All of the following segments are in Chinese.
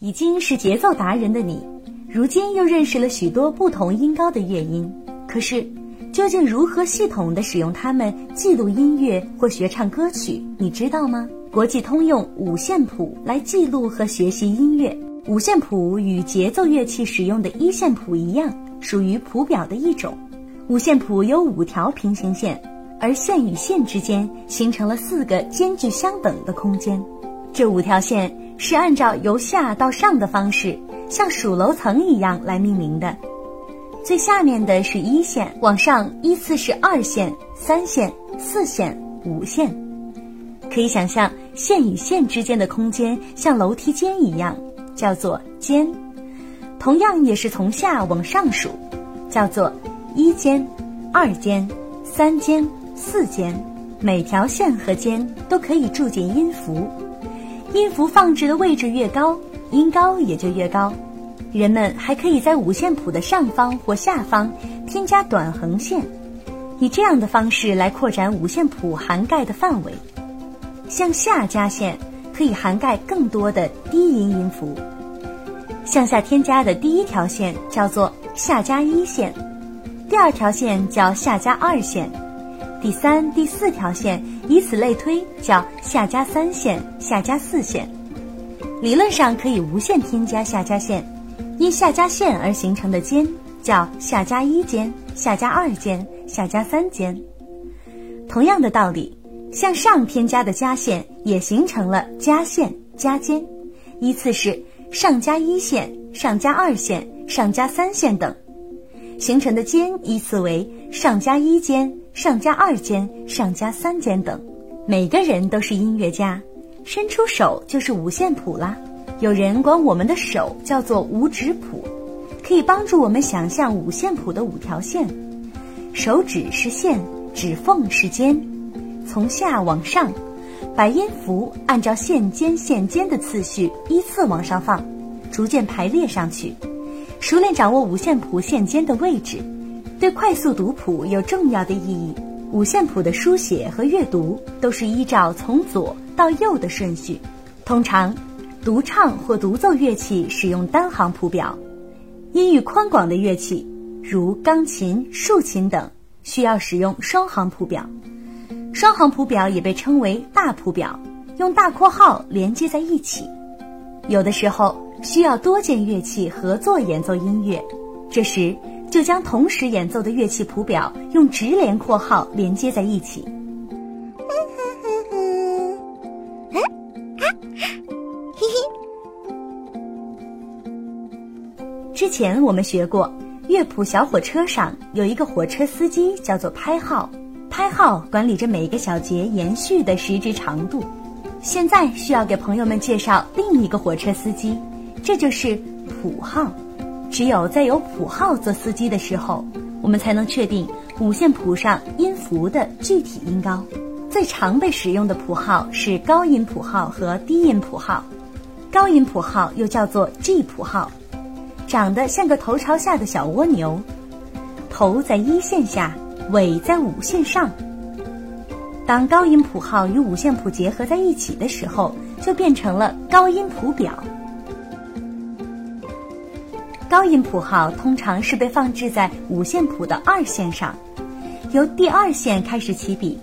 已经是节奏达人的你，如今又认识了许多不同音高的乐音。可是，究竟如何系统的使用它们记录音乐或学唱歌曲，你知道吗？国际通用五线谱来记录和学习音乐。五线谱与节奏乐器使用的一线谱一样，属于谱表的一种。五线谱有五条平行线，而线与线之间形成了四个间距相等的空间。这五条线是按照由下到上的方式，像数楼层一样来命名的。最下面的是一线，往上依次是二线、三线、四线、五线。可以想象，线与线之间的空间像楼梯间一样。叫做间，同样也是从下往上数，叫做一间、二间、三间、四间。每条线和间都可以住进音符，音符放置的位置越高，音高也就越高。人们还可以在五线谱的上方或下方添加短横线，以这样的方式来扩展五线谱涵盖的范围。向下加线。可以涵盖更多的低音音符。向下添加的第一条线叫做下加一线，第二条线叫下加二线，第三、第四条线以此类推，叫下加三线、下加四线。理论上可以无限添加下加线，因下加线而形成的间叫下加一间、下加二间、下加三间。同样的道理。向上添加的加线也形成了加线、加间，依次是上加一线、上加二线、上加三线等，形成的间依次为上加一间、上加二间、上加三间等。每个人都是音乐家，伸出手就是五线谱啦。有人管我们的手叫做五指谱，可以帮助我们想象五线谱的五条线，手指是线，指缝是间。从下往上，把音符按照线间线间的次序依次往上放，逐渐排列上去。熟练掌握五线谱线间的位置，对快速读谱有重要的意义。五线谱的书写和阅读都是依照从左到右的顺序。通常，独唱或独奏乐器使用单行谱表；音域宽广的乐器，如钢琴、竖琴等，需要使用双行谱表。双行谱表也被称为大谱表，用大括号连接在一起。有的时候需要多件乐器合作演奏音乐，这时就将同时演奏的乐器谱表用直连括号连接在一起。之前我们学过，乐谱小火车上有一个火车司机，叫做拍号。拍号管理着每个小节延续的时值长度。现在需要给朋友们介绍另一个火车司机，这就是谱号。只有在有谱号做司机的时候，我们才能确定五线谱上音符的具体音高。最常被使用的谱号是高音谱号和低音谱号。高音谱号又叫做 G 谱号，长得像个头朝下的小蜗牛，头在一线下。尾在五线上。当高音谱号与五线谱结合在一起的时候，就变成了高音谱表。高音谱号通常是被放置在五线谱的二线上，由第二线开始起笔。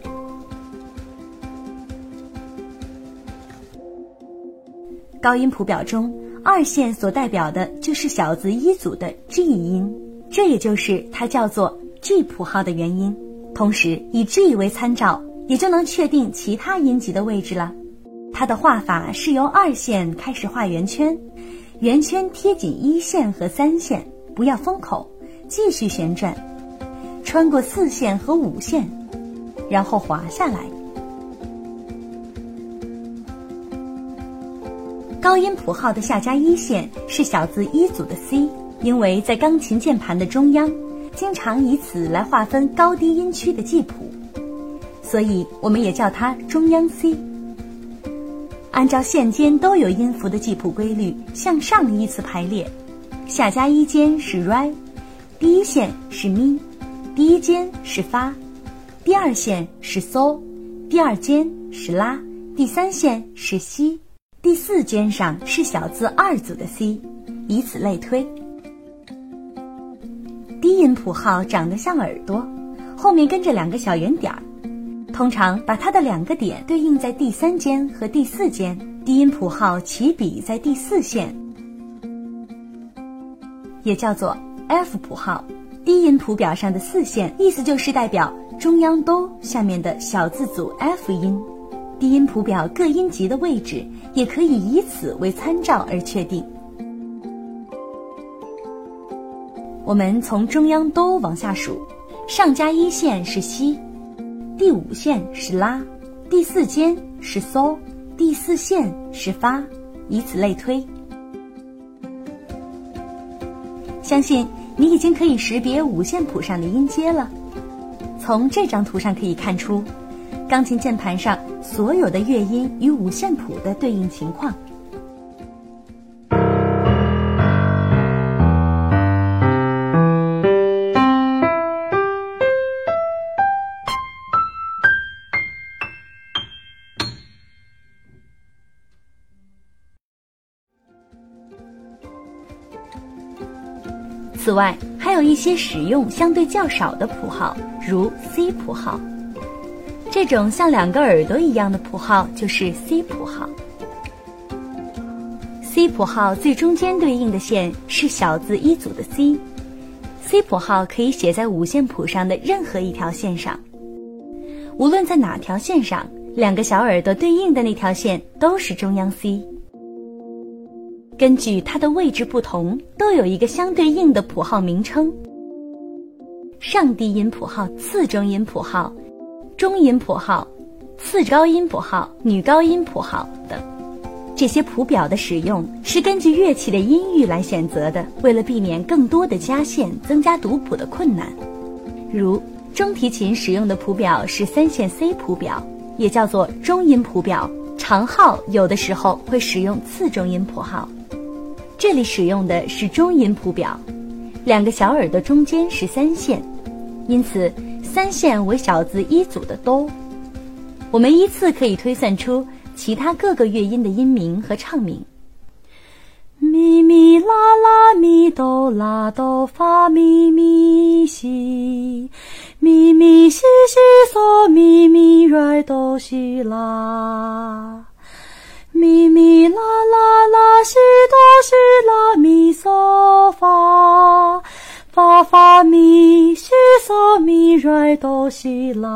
高音谱表中，二线所代表的就是小字一组的 G 音，这也就是它叫做。G 谱号的原因，同时以 G 为参照，也就能确定其他音级的位置了。它的画法是由二线开始画圆圈，圆圈贴紧一线和三线，不要封口，继续旋转，穿过四线和五线，然后滑下来。高音谱号的下加一线是小字一组的 C，因为在钢琴键盘的中央。经常以此来划分高低音区的记谱，所以我们也叫它中央 C。按照线间都有音符的记谱规律向上依次排列，下加一间是 Re，第一线是 Mi，第一间是发，第二线是 So，第二间是拉，第三线是西，第四间上是小字二组的 c，以此类推。低音谱号长得像耳朵，后面跟着两个小圆点儿，通常把它的两个点对应在第三间和第四间，低音谱号起笔在第四线，也叫做 F 谱号。低音谱表上的四线，意思就是代表中央哆下面的小字组 F 音。低音谱表各音级的位置，也可以以此为参照而确定。我们从中央哆往下数，上加一线是西，第五线是拉，第四间是嗦，第四线是发，以此类推。相信你已经可以识别五线谱上的音阶了。从这张图上可以看出，钢琴键盘上所有的乐音与五线谱的对应情况。此外，还有一些使用相对较少的谱号，如 C 谱号。这种像两个耳朵一样的谱号就是 C 谱号。C 谱号最中间对应的线是小字一组的 C。C 谱号可以写在五线谱上的任何一条线上。无论在哪条线上，两个小耳朵对应的那条线都是中央 C。根据它的位置不同，都有一个相对应的谱号名称：上低音谱号、次中音谱号、中音谱号、次高音谱号、女高音谱号等。这些谱表的使用是根据乐器的音域来选择的，为了避免更多的加线，增加读谱的困难。如中提琴使用的谱表是三线 C 谱表，也叫做中音谱表。长号有的时候会使用次中音谱号。这里使用的是中音谱表，两个小耳朵中间是三线，因此三线为小字一组的哆。我们依次可以推算出其他各个乐音的音名和唱名：咪咪啦啦咪哆啦哆发咪咪西，咪咪西西嗦咪咪瑞哆西啦。哆西啦咪嗦发，发发咪西嗦咪瑞哆西啦。